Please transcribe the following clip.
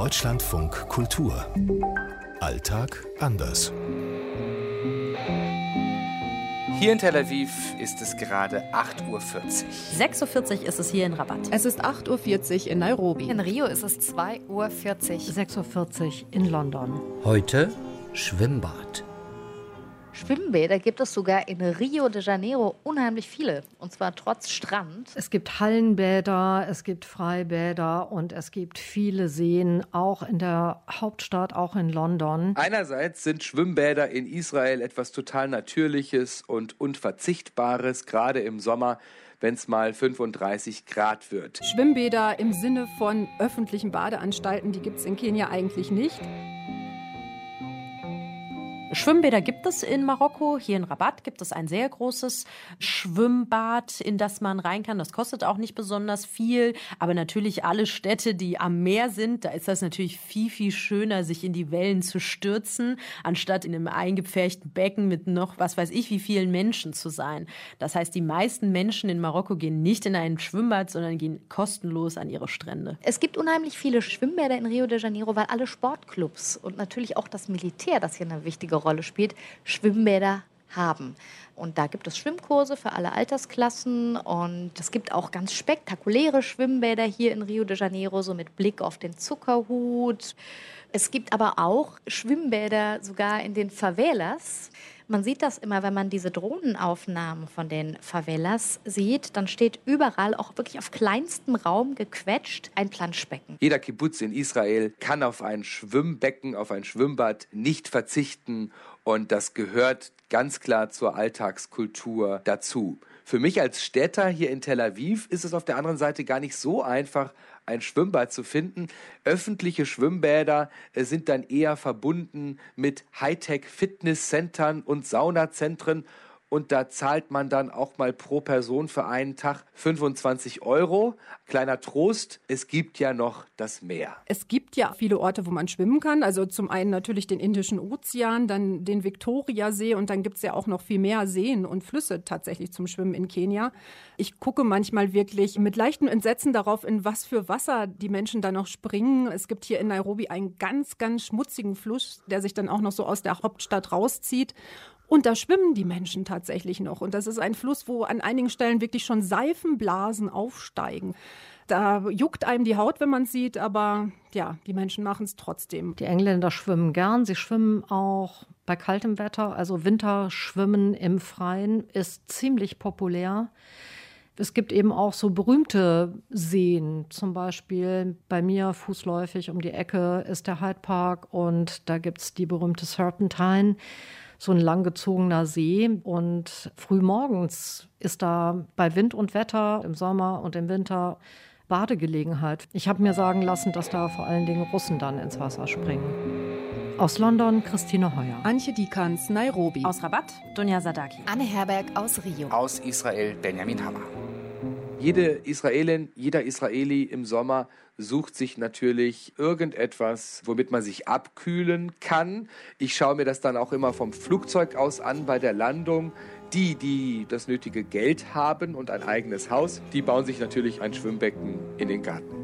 Deutschlandfunk Kultur. Alltag anders. Hier in Tel Aviv ist es gerade 8.40 Uhr. 6.40 Uhr ist es hier in Rabat. Es ist 8.40 Uhr in Nairobi. In Rio ist es 2.40 Uhr. 6.40 Uhr in London. Heute Schwimmbad. Schwimmbäder gibt es sogar in Rio de Janeiro unheimlich viele. Und zwar trotz Strand. Es gibt Hallenbäder, es gibt Freibäder und es gibt viele Seen, auch in der Hauptstadt, auch in London. Einerseits sind Schwimmbäder in Israel etwas total Natürliches und Unverzichtbares, gerade im Sommer wenn es mal 35 Grad wird. Schwimmbäder im Sinne von öffentlichen Badeanstalten, die gibt es in Kenia eigentlich nicht. Schwimmbäder gibt es in Marokko. Hier in Rabat gibt es ein sehr großes Schwimmbad, in das man rein kann. Das kostet auch nicht besonders viel. Aber natürlich alle Städte, die am Meer sind, da ist das natürlich viel, viel schöner, sich in die Wellen zu stürzen, anstatt in einem eingepferchten Becken mit noch, was weiß ich, wie vielen Menschen zu sein. Das heißt, die meisten Menschen in Marokko gehen nicht in ein Schwimmbad, sondern gehen kostenlos an ihre Strände. Es gibt unheimlich viele Schwimmbäder in Rio de Janeiro, weil alle Sportclubs und natürlich auch das Militär, das hier eine wichtige Rolle spielt, Schwimmbäder haben. Und da gibt es Schwimmkurse für alle Altersklassen und es gibt auch ganz spektakuläre Schwimmbäder hier in Rio de Janeiro, so mit Blick auf den Zuckerhut. Es gibt aber auch Schwimmbäder sogar in den Favelas. Man sieht das immer, wenn man diese Drohnenaufnahmen von den Favelas sieht, dann steht überall auch wirklich auf kleinstem Raum gequetscht ein Planschbecken. Jeder Kibbutz in Israel kann auf ein Schwimmbecken, auf ein Schwimmbad nicht verzichten und das gehört ganz klar zur Alltagskultur dazu. Für mich als Städter hier in Tel Aviv ist es auf der anderen Seite gar nicht so einfach, ein Schwimmbad zu finden. Öffentliche Schwimmbäder äh, sind dann eher verbunden mit Hightech-Fitnesscentern und Saunazentren und da zahlt man dann auch mal pro Person für einen Tag 25 Euro. Kleiner Trost, es gibt ja noch das Meer. Es gibt ja viele Orte, wo man schwimmen kann. Also zum einen natürlich den Indischen Ozean, dann den Viktoriasee und dann gibt es ja auch noch viel mehr Seen und Flüsse tatsächlich zum Schwimmen in Kenia. Ich gucke manchmal wirklich mit leichtem Entsetzen darauf, in was für Wasser die Menschen da noch springen. Es gibt hier in Nairobi einen ganz, ganz schmutzigen Fluss, der sich dann auch noch so aus der Hauptstadt rauszieht. Und da schwimmen die Menschen tatsächlich noch. Und das ist ein Fluss, wo an einigen Stellen wirklich schon Seifenblasen aufsteigen. Da juckt einem die Haut, wenn man sieht, aber ja, die Menschen machen es trotzdem. Die Engländer schwimmen gern. Sie schwimmen auch bei kaltem Wetter. Also Winterschwimmen im Freien ist ziemlich populär. Es gibt eben auch so berühmte Seen, zum Beispiel bei mir fußläufig um die Ecke ist der Hyde Park und da gibt es die berühmte Serpentine so ein langgezogener See. Und frühmorgens ist da bei Wind und Wetter im Sommer und im Winter Badegelegenheit. Ich habe mir sagen lassen, dass da vor allen Dingen Russen dann ins Wasser springen. Aus London Christine Heuer. Antje Dikans, Nairobi. Aus Rabat Dunja Sadaki. Anne Herberg aus Rio. Aus Israel Benjamin Hammer. Jede Israelin, jeder Israeli im Sommer sucht sich natürlich irgendetwas, womit man sich abkühlen kann. Ich schaue mir das dann auch immer vom Flugzeug aus an bei der Landung. Die, die das nötige Geld haben und ein eigenes Haus, die bauen sich natürlich ein Schwimmbecken in den Garten.